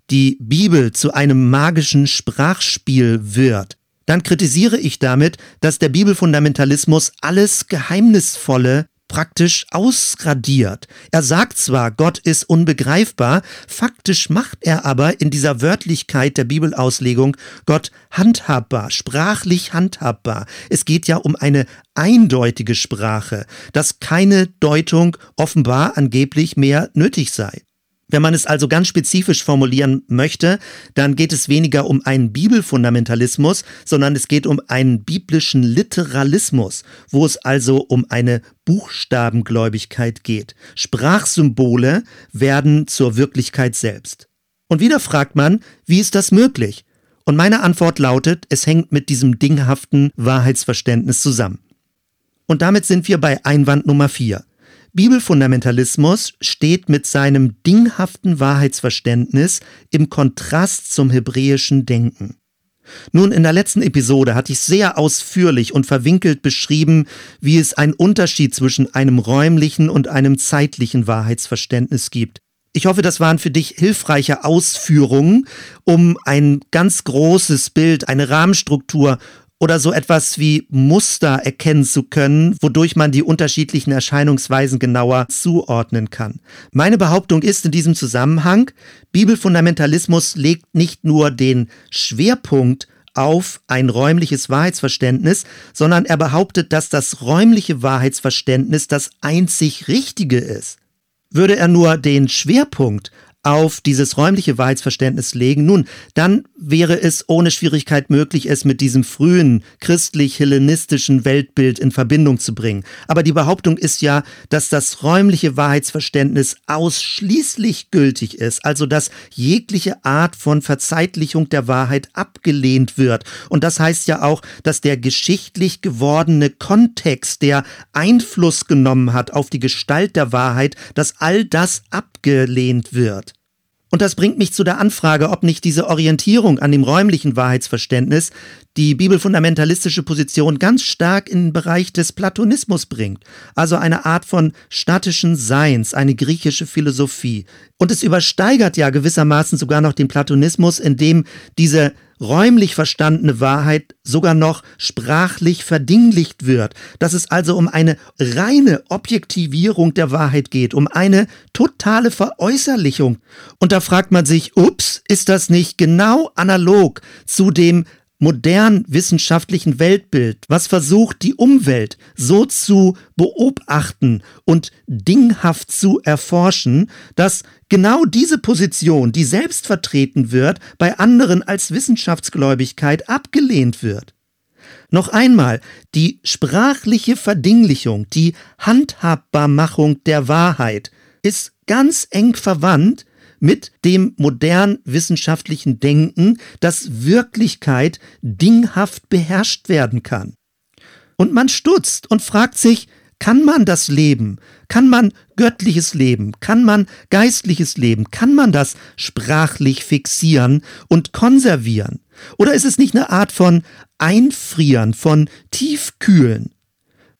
die Bibel zu einem magischen Sprachspiel wird, dann kritisiere ich damit, dass der Bibelfundamentalismus alles Geheimnisvolle praktisch ausradiert. Er sagt zwar, Gott ist unbegreifbar, faktisch macht er aber in dieser Wörtlichkeit der Bibelauslegung Gott handhabbar, sprachlich handhabbar. Es geht ja um eine eindeutige Sprache, dass keine Deutung offenbar angeblich mehr nötig sei. Wenn man es also ganz spezifisch formulieren möchte, dann geht es weniger um einen Bibelfundamentalismus, sondern es geht um einen biblischen Literalismus, wo es also um eine Buchstabengläubigkeit geht. Sprachsymbole werden zur Wirklichkeit selbst. Und wieder fragt man, wie ist das möglich? Und meine Antwort lautet, es hängt mit diesem dinghaften Wahrheitsverständnis zusammen. Und damit sind wir bei Einwand Nummer 4. Bibelfundamentalismus steht mit seinem dinghaften Wahrheitsverständnis im Kontrast zum hebräischen Denken. Nun, in der letzten Episode hatte ich sehr ausführlich und verwinkelt beschrieben, wie es einen Unterschied zwischen einem räumlichen und einem zeitlichen Wahrheitsverständnis gibt. Ich hoffe, das waren für dich hilfreiche Ausführungen, um ein ganz großes Bild, eine Rahmenstruktur oder so etwas wie Muster erkennen zu können, wodurch man die unterschiedlichen Erscheinungsweisen genauer zuordnen kann. Meine Behauptung ist in diesem Zusammenhang, Bibelfundamentalismus legt nicht nur den Schwerpunkt auf ein räumliches Wahrheitsverständnis, sondern er behauptet, dass das räumliche Wahrheitsverständnis das einzig Richtige ist. Würde er nur den Schwerpunkt auf dieses räumliche Wahrheitsverständnis legen, nun, dann wäre es ohne Schwierigkeit möglich, es mit diesem frühen christlich-hellenistischen Weltbild in Verbindung zu bringen. Aber die Behauptung ist ja, dass das räumliche Wahrheitsverständnis ausschließlich gültig ist, also dass jegliche Art von Verzeitlichung der Wahrheit abgelehnt wird. Und das heißt ja auch, dass der geschichtlich gewordene Kontext, der Einfluss genommen hat auf die Gestalt der Wahrheit, dass all das abgelehnt wird. Und das bringt mich zu der Anfrage, ob nicht diese Orientierung an dem räumlichen Wahrheitsverständnis die bibelfundamentalistische Position ganz stark in den Bereich des Platonismus bringt, also eine Art von statischen Seins, eine griechische Philosophie. Und es übersteigert ja gewissermaßen sogar noch den Platonismus, indem diese räumlich verstandene Wahrheit sogar noch sprachlich verdinglicht wird, dass es also um eine reine Objektivierung der Wahrheit geht, um eine totale Veräußerlichung. Und da fragt man sich, ups, ist das nicht genau analog zu dem modern wissenschaftlichen Weltbild, was versucht, die Umwelt so zu beobachten und dinghaft zu erforschen, dass genau diese Position, die selbst vertreten wird, bei anderen als Wissenschaftsgläubigkeit abgelehnt wird. Noch einmal, die sprachliche Verdinglichung, die Handhabbarmachung der Wahrheit ist ganz eng verwandt mit dem modern wissenschaftlichen Denken, dass Wirklichkeit dinghaft beherrscht werden kann. Und man stutzt und fragt sich, kann man das Leben, kann man göttliches Leben, kann man geistliches Leben, kann man das sprachlich fixieren und konservieren? Oder ist es nicht eine Art von Einfrieren, von Tiefkühlen?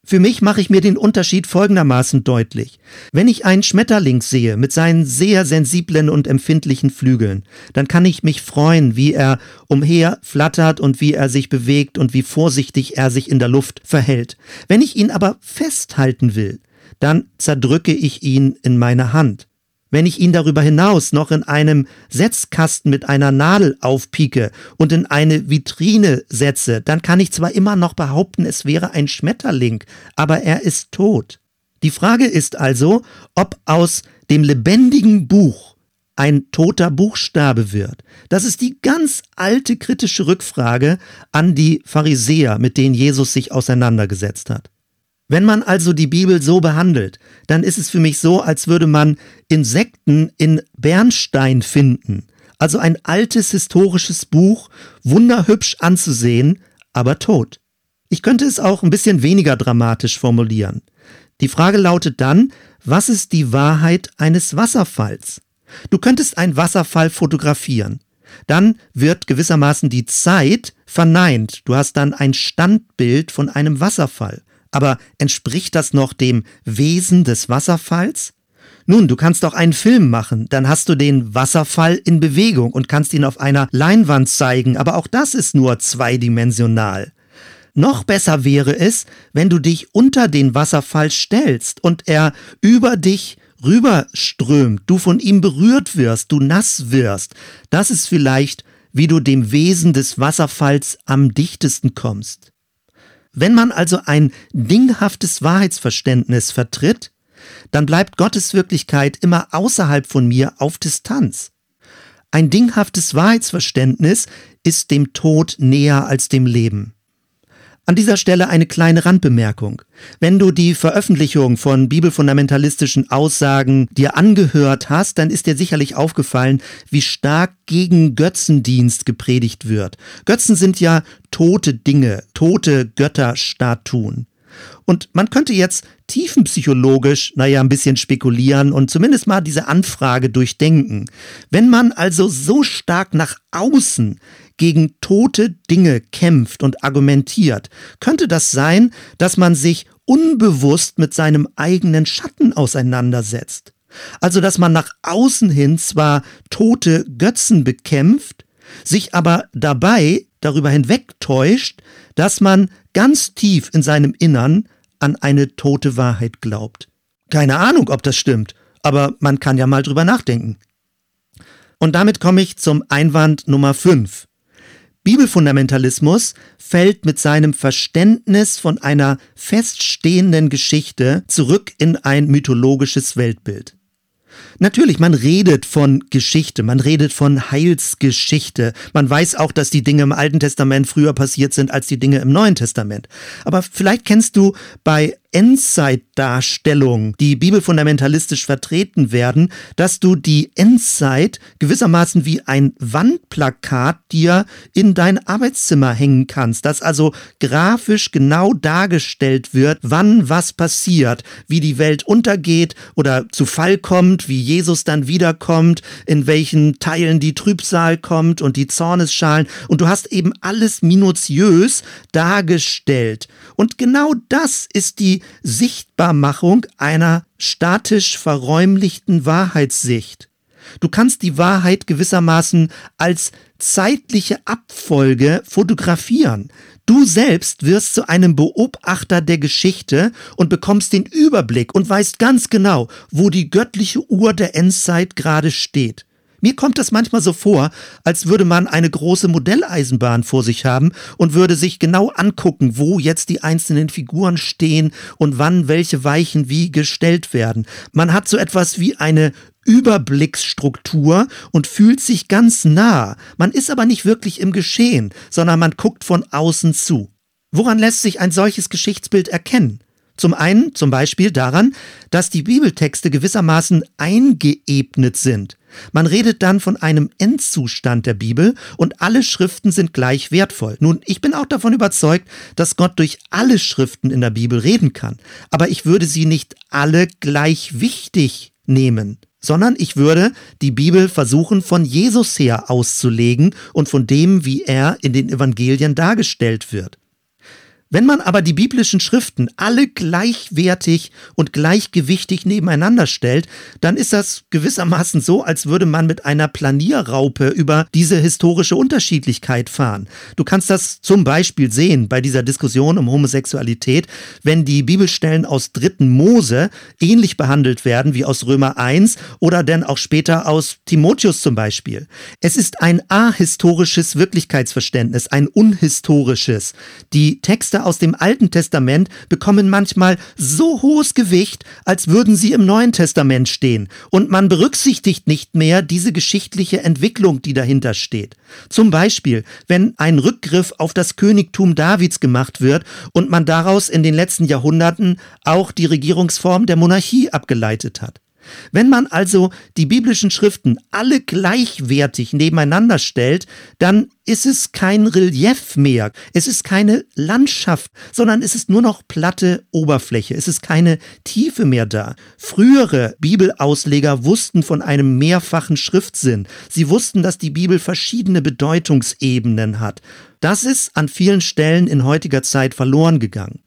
Für mich mache ich mir den Unterschied folgendermaßen deutlich. Wenn ich einen Schmetterling sehe mit seinen sehr sensiblen und empfindlichen Flügeln, dann kann ich mich freuen, wie er umher flattert und wie er sich bewegt und wie vorsichtig er sich in der Luft verhält. Wenn ich ihn aber festhalten will, dann zerdrücke ich ihn in meine Hand. Wenn ich ihn darüber hinaus noch in einem Setzkasten mit einer Nadel aufpieke und in eine Vitrine setze, dann kann ich zwar immer noch behaupten, es wäre ein Schmetterling, aber er ist tot. Die Frage ist also, ob aus dem lebendigen Buch ein toter Buchstabe wird. Das ist die ganz alte kritische Rückfrage an die Pharisäer, mit denen Jesus sich auseinandergesetzt hat. Wenn man also die Bibel so behandelt, dann ist es für mich so, als würde man Insekten in Bernstein finden. Also ein altes historisches Buch, wunderhübsch anzusehen, aber tot. Ich könnte es auch ein bisschen weniger dramatisch formulieren. Die Frage lautet dann, was ist die Wahrheit eines Wasserfalls? Du könntest einen Wasserfall fotografieren. Dann wird gewissermaßen die Zeit verneint. Du hast dann ein Standbild von einem Wasserfall. Aber entspricht das noch dem Wesen des Wasserfalls? Nun, du kannst auch einen Film machen, dann hast du den Wasserfall in Bewegung und kannst ihn auf einer Leinwand zeigen, aber auch das ist nur zweidimensional. Noch besser wäre es, wenn du dich unter den Wasserfall stellst und er über dich rüberströmt, du von ihm berührt wirst, du nass wirst. Das ist vielleicht, wie du dem Wesen des Wasserfalls am dichtesten kommst. Wenn man also ein dinghaftes Wahrheitsverständnis vertritt, dann bleibt Gottes Wirklichkeit immer außerhalb von mir auf Distanz. Ein dinghaftes Wahrheitsverständnis ist dem Tod näher als dem Leben. An dieser Stelle eine kleine Randbemerkung. Wenn du die Veröffentlichung von bibelfundamentalistischen Aussagen dir angehört hast, dann ist dir sicherlich aufgefallen, wie stark gegen Götzendienst gepredigt wird. Götzen sind ja tote Dinge, tote Götterstatuen. Und man könnte jetzt tiefenpsychologisch, naja, ein bisschen spekulieren und zumindest mal diese Anfrage durchdenken. Wenn man also so stark nach außen gegen tote Dinge kämpft und argumentiert, könnte das sein, dass man sich unbewusst mit seinem eigenen Schatten auseinandersetzt. Also dass man nach außen hin zwar tote Götzen bekämpft, sich aber dabei darüber hinwegtäuscht, dass man ganz tief in seinem Innern an eine tote Wahrheit glaubt. Keine Ahnung, ob das stimmt, aber man kann ja mal drüber nachdenken. Und damit komme ich zum Einwand Nummer 5. Bibelfundamentalismus fällt mit seinem Verständnis von einer feststehenden Geschichte zurück in ein mythologisches Weltbild. Natürlich, man redet von Geschichte, man redet von Heilsgeschichte. Man weiß auch, dass die Dinge im Alten Testament früher passiert sind als die Dinge im Neuen Testament. Aber vielleicht kennst du bei Endzeitdarstellungen, die bibelfundamentalistisch vertreten werden, dass du die Endzeit gewissermaßen wie ein Wandplakat dir in dein Arbeitszimmer hängen kannst, dass also grafisch genau dargestellt wird, wann was passiert, wie die Welt untergeht oder zu Fall kommt, wie Jesus dann wiederkommt, in welchen Teilen die Trübsal kommt und die Zornesschalen und du hast eben alles minutiös dargestellt. Und genau das ist die Sichtbarmachung einer statisch verräumlichten Wahrheitssicht. Du kannst die Wahrheit gewissermaßen als zeitliche Abfolge fotografieren. Du selbst wirst zu einem Beobachter der Geschichte und bekommst den Überblick und weißt ganz genau, wo die göttliche Uhr der Endzeit gerade steht. Mir kommt es manchmal so vor, als würde man eine große Modelleisenbahn vor sich haben und würde sich genau angucken, wo jetzt die einzelnen Figuren stehen und wann welche Weichen wie gestellt werden. Man hat so etwas wie eine Überblicksstruktur und fühlt sich ganz nah. Man ist aber nicht wirklich im Geschehen, sondern man guckt von außen zu. Woran lässt sich ein solches Geschichtsbild erkennen? Zum einen zum Beispiel daran, dass die Bibeltexte gewissermaßen eingeebnet sind. Man redet dann von einem Endzustand der Bibel und alle Schriften sind gleich wertvoll. Nun, ich bin auch davon überzeugt, dass Gott durch alle Schriften in der Bibel reden kann, aber ich würde sie nicht alle gleich wichtig nehmen sondern ich würde die Bibel versuchen von Jesus her auszulegen und von dem, wie er in den Evangelien dargestellt wird. Wenn man aber die biblischen Schriften alle gleichwertig und gleichgewichtig nebeneinander stellt, dann ist das gewissermaßen so, als würde man mit einer Planierraupe über diese historische Unterschiedlichkeit fahren. Du kannst das zum Beispiel sehen bei dieser Diskussion um Homosexualität, wenn die Bibelstellen aus dritten Mose ähnlich behandelt werden wie aus Römer 1 oder denn auch später aus Timotheus zum Beispiel. Es ist ein ahistorisches Wirklichkeitsverständnis, ein unhistorisches. Die Texte aus dem Alten Testament bekommen manchmal so hohes Gewicht, als würden sie im Neuen Testament stehen, und man berücksichtigt nicht mehr diese geschichtliche Entwicklung, die dahinter steht. Zum Beispiel, wenn ein Rückgriff auf das Königtum Davids gemacht wird und man daraus in den letzten Jahrhunderten auch die Regierungsform der Monarchie abgeleitet hat. Wenn man also die biblischen Schriften alle gleichwertig nebeneinander stellt, dann ist es kein Relief mehr, es ist keine Landschaft, sondern es ist nur noch platte Oberfläche, es ist keine Tiefe mehr da. Frühere Bibelausleger wussten von einem mehrfachen Schriftsinn, sie wussten, dass die Bibel verschiedene Bedeutungsebenen hat. Das ist an vielen Stellen in heutiger Zeit verloren gegangen.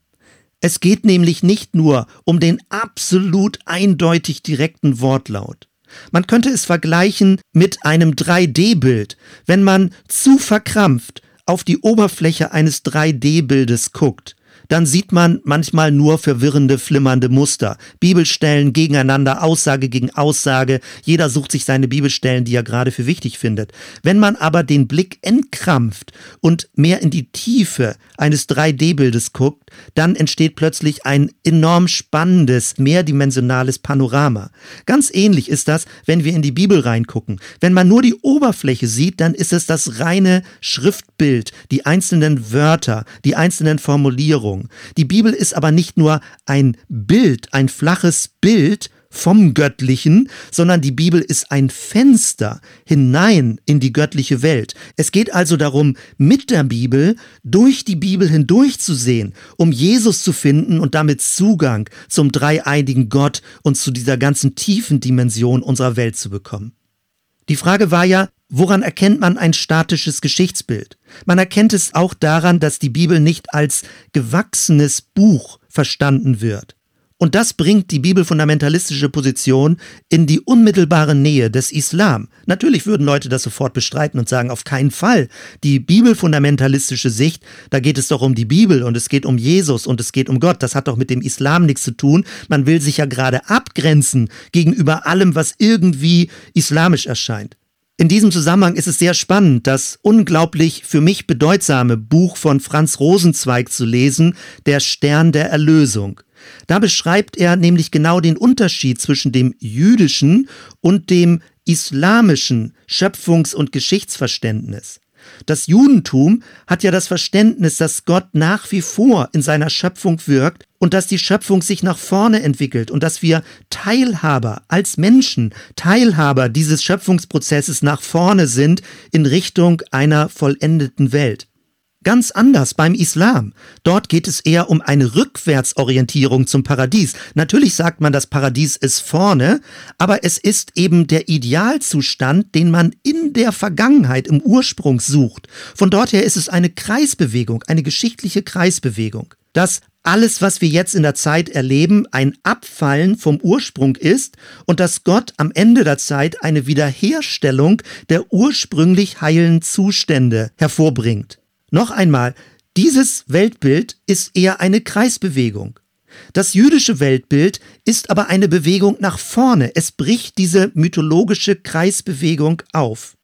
Es geht nämlich nicht nur um den absolut eindeutig direkten Wortlaut. Man könnte es vergleichen mit einem 3D-Bild. Wenn man zu verkrampft auf die Oberfläche eines 3D-Bildes guckt, dann sieht man manchmal nur verwirrende, flimmernde Muster. Bibelstellen gegeneinander, Aussage gegen Aussage. Jeder sucht sich seine Bibelstellen, die er gerade für wichtig findet. Wenn man aber den Blick entkrampft und mehr in die Tiefe eines 3D-Bildes guckt, dann entsteht plötzlich ein enorm spannendes, mehrdimensionales Panorama. Ganz ähnlich ist das, wenn wir in die Bibel reingucken. Wenn man nur die Oberfläche sieht, dann ist es das reine Schriftbild, die einzelnen Wörter, die einzelnen Formulierungen. Die Bibel ist aber nicht nur ein Bild, ein flaches Bild vom Göttlichen, sondern die Bibel ist ein Fenster hinein in die göttliche Welt. Es geht also darum, mit der Bibel durch die Bibel hindurchzusehen, um Jesus zu finden und damit Zugang zum dreieinigen Gott und zu dieser ganzen tiefen Dimension unserer Welt zu bekommen. Die Frage war ja, woran erkennt man ein statisches Geschichtsbild? Man erkennt es auch daran, dass die Bibel nicht als gewachsenes Buch verstanden wird. Und das bringt die bibelfundamentalistische Position in die unmittelbare Nähe des Islam. Natürlich würden Leute das sofort bestreiten und sagen, auf keinen Fall. Die bibelfundamentalistische Sicht, da geht es doch um die Bibel und es geht um Jesus und es geht um Gott. Das hat doch mit dem Islam nichts zu tun. Man will sich ja gerade abgrenzen gegenüber allem, was irgendwie islamisch erscheint. In diesem Zusammenhang ist es sehr spannend, das unglaublich für mich bedeutsame Buch von Franz Rosenzweig zu lesen, Der Stern der Erlösung. Da beschreibt er nämlich genau den Unterschied zwischen dem jüdischen und dem islamischen Schöpfungs- und Geschichtsverständnis. Das Judentum hat ja das Verständnis, dass Gott nach wie vor in seiner Schöpfung wirkt und dass die Schöpfung sich nach vorne entwickelt und dass wir Teilhaber als Menschen, Teilhaber dieses Schöpfungsprozesses nach vorne sind in Richtung einer vollendeten Welt. Ganz anders beim Islam. Dort geht es eher um eine Rückwärtsorientierung zum Paradies. Natürlich sagt man, das Paradies ist vorne, aber es ist eben der Idealzustand, den man in der Vergangenheit, im Ursprung sucht. Von dort her ist es eine Kreisbewegung, eine geschichtliche Kreisbewegung. Dass alles, was wir jetzt in der Zeit erleben, ein Abfallen vom Ursprung ist und dass Gott am Ende der Zeit eine Wiederherstellung der ursprünglich heilen Zustände hervorbringt. Noch einmal, dieses Weltbild ist eher eine Kreisbewegung. Das jüdische Weltbild ist aber eine Bewegung nach vorne. Es bricht diese mythologische Kreisbewegung auf.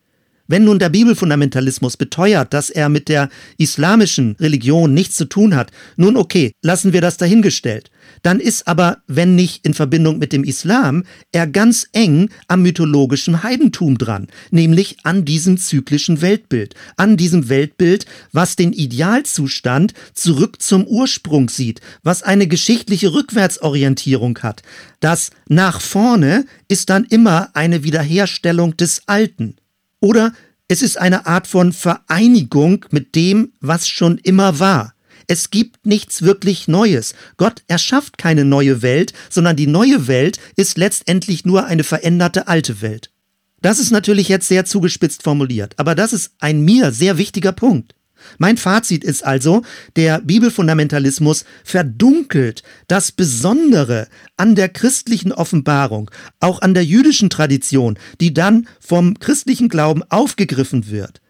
Wenn nun der Bibelfundamentalismus beteuert, dass er mit der islamischen Religion nichts zu tun hat, nun okay, lassen wir das dahingestellt. Dann ist aber, wenn nicht in Verbindung mit dem Islam, er ganz eng am mythologischen Heidentum dran, nämlich an diesem zyklischen Weltbild, an diesem Weltbild, was den Idealzustand zurück zum Ursprung sieht, was eine geschichtliche Rückwärtsorientierung hat. Das nach vorne ist dann immer eine Wiederherstellung des Alten. Oder es ist eine Art von Vereinigung mit dem, was schon immer war. Es gibt nichts wirklich Neues. Gott erschafft keine neue Welt, sondern die neue Welt ist letztendlich nur eine veränderte alte Welt. Das ist natürlich jetzt sehr zugespitzt formuliert, aber das ist ein mir sehr wichtiger Punkt. Mein Fazit ist also, der Bibelfundamentalismus verdunkelt das Besondere an der christlichen Offenbarung, auch an der jüdischen Tradition, die dann vom christlichen Glauben aufgegriffen wird.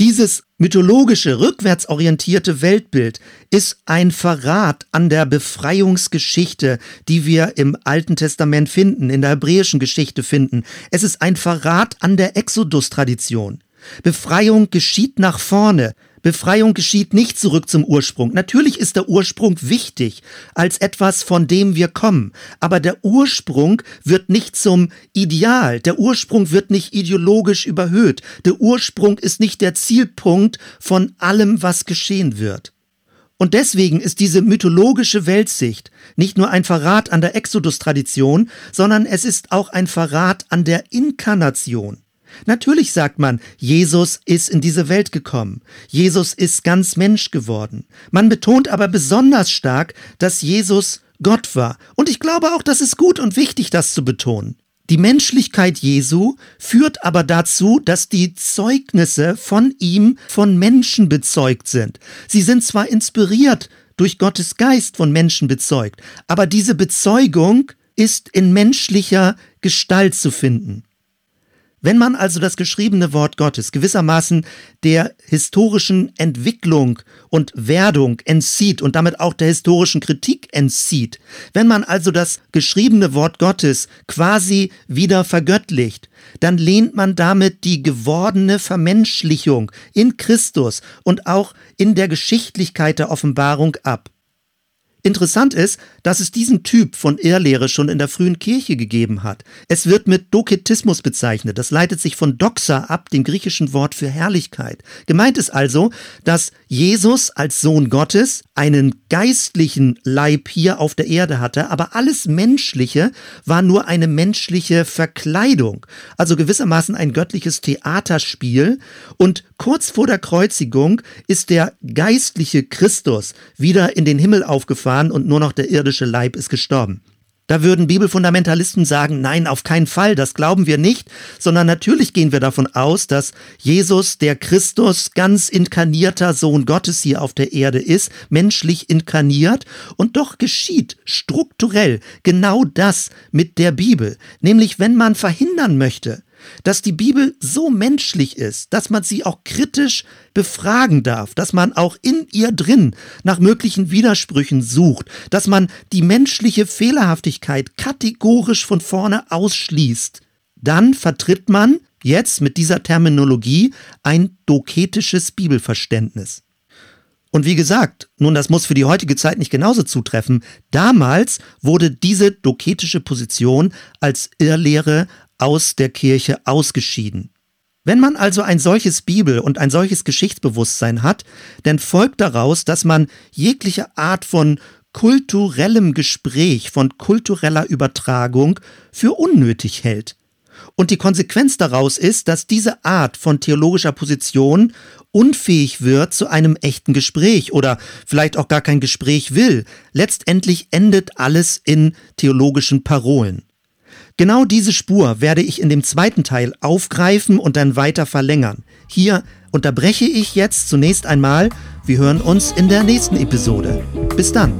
Dieses mythologische, rückwärtsorientierte Weltbild ist ein Verrat an der Befreiungsgeschichte, die wir im Alten Testament finden, in der hebräischen Geschichte finden. Es ist ein Verrat an der Exodus-Tradition. Befreiung geschieht nach vorne, Befreiung geschieht nicht zurück zum Ursprung. Natürlich ist der Ursprung wichtig als etwas, von dem wir kommen. Aber der Ursprung wird nicht zum Ideal. Der Ursprung wird nicht ideologisch überhöht. Der Ursprung ist nicht der Zielpunkt von allem, was geschehen wird. Und deswegen ist diese mythologische Weltsicht nicht nur ein Verrat an der Exodus-Tradition, sondern es ist auch ein Verrat an der Inkarnation. Natürlich sagt man, Jesus ist in diese Welt gekommen. Jesus ist ganz Mensch geworden. Man betont aber besonders stark, dass Jesus Gott war. Und ich glaube auch, das ist gut und wichtig, das zu betonen. Die Menschlichkeit Jesu führt aber dazu, dass die Zeugnisse von ihm von Menschen bezeugt sind. Sie sind zwar inspiriert durch Gottes Geist von Menschen bezeugt, aber diese Bezeugung ist in menschlicher Gestalt zu finden. Wenn man also das geschriebene Wort Gottes gewissermaßen der historischen Entwicklung und Werdung entzieht und damit auch der historischen Kritik entzieht, wenn man also das geschriebene Wort Gottes quasi wieder vergöttlicht, dann lehnt man damit die gewordene Vermenschlichung in Christus und auch in der Geschichtlichkeit der Offenbarung ab. Interessant ist, dass es diesen Typ von Irrlehre schon in der frühen Kirche gegeben hat. Es wird mit Doketismus bezeichnet. Das leitet sich von Doxa ab, dem griechischen Wort für Herrlichkeit. Gemeint ist also, dass Jesus als Sohn Gottes einen geistlichen Leib hier auf der Erde hatte, aber alles Menschliche war nur eine menschliche Verkleidung. Also gewissermaßen ein göttliches Theaterspiel. Und kurz vor der Kreuzigung ist der geistliche Christus wieder in den Himmel aufgefahren gefahren und nur noch der irdische Leib ist gestorben. Da würden Bibelfundamentalisten sagen, nein, auf keinen Fall, das glauben wir nicht, sondern natürlich gehen wir davon aus, dass Jesus, der Christus, ganz inkarnierter Sohn Gottes hier auf der Erde ist, menschlich inkarniert, und doch geschieht strukturell genau das mit der Bibel, nämlich wenn man verhindern möchte, dass die Bibel so menschlich ist, dass man sie auch kritisch befragen darf, dass man auch in ihr drin nach möglichen Widersprüchen sucht, dass man die menschliche Fehlerhaftigkeit kategorisch von vorne ausschließt, dann vertritt man jetzt mit dieser Terminologie ein doketisches Bibelverständnis. Und wie gesagt, nun das muss für die heutige Zeit nicht genauso zutreffen, damals wurde diese doketische Position als Irrlehre aus der Kirche ausgeschieden. Wenn man also ein solches Bibel- und ein solches Geschichtsbewusstsein hat, dann folgt daraus, dass man jegliche Art von kulturellem Gespräch, von kultureller Übertragung für unnötig hält. Und die Konsequenz daraus ist, dass diese Art von theologischer Position unfähig wird zu einem echten Gespräch oder vielleicht auch gar kein Gespräch will. Letztendlich endet alles in theologischen Parolen. Genau diese Spur werde ich in dem zweiten Teil aufgreifen und dann weiter verlängern. Hier unterbreche ich jetzt zunächst einmal. Wir hören uns in der nächsten Episode. Bis dann.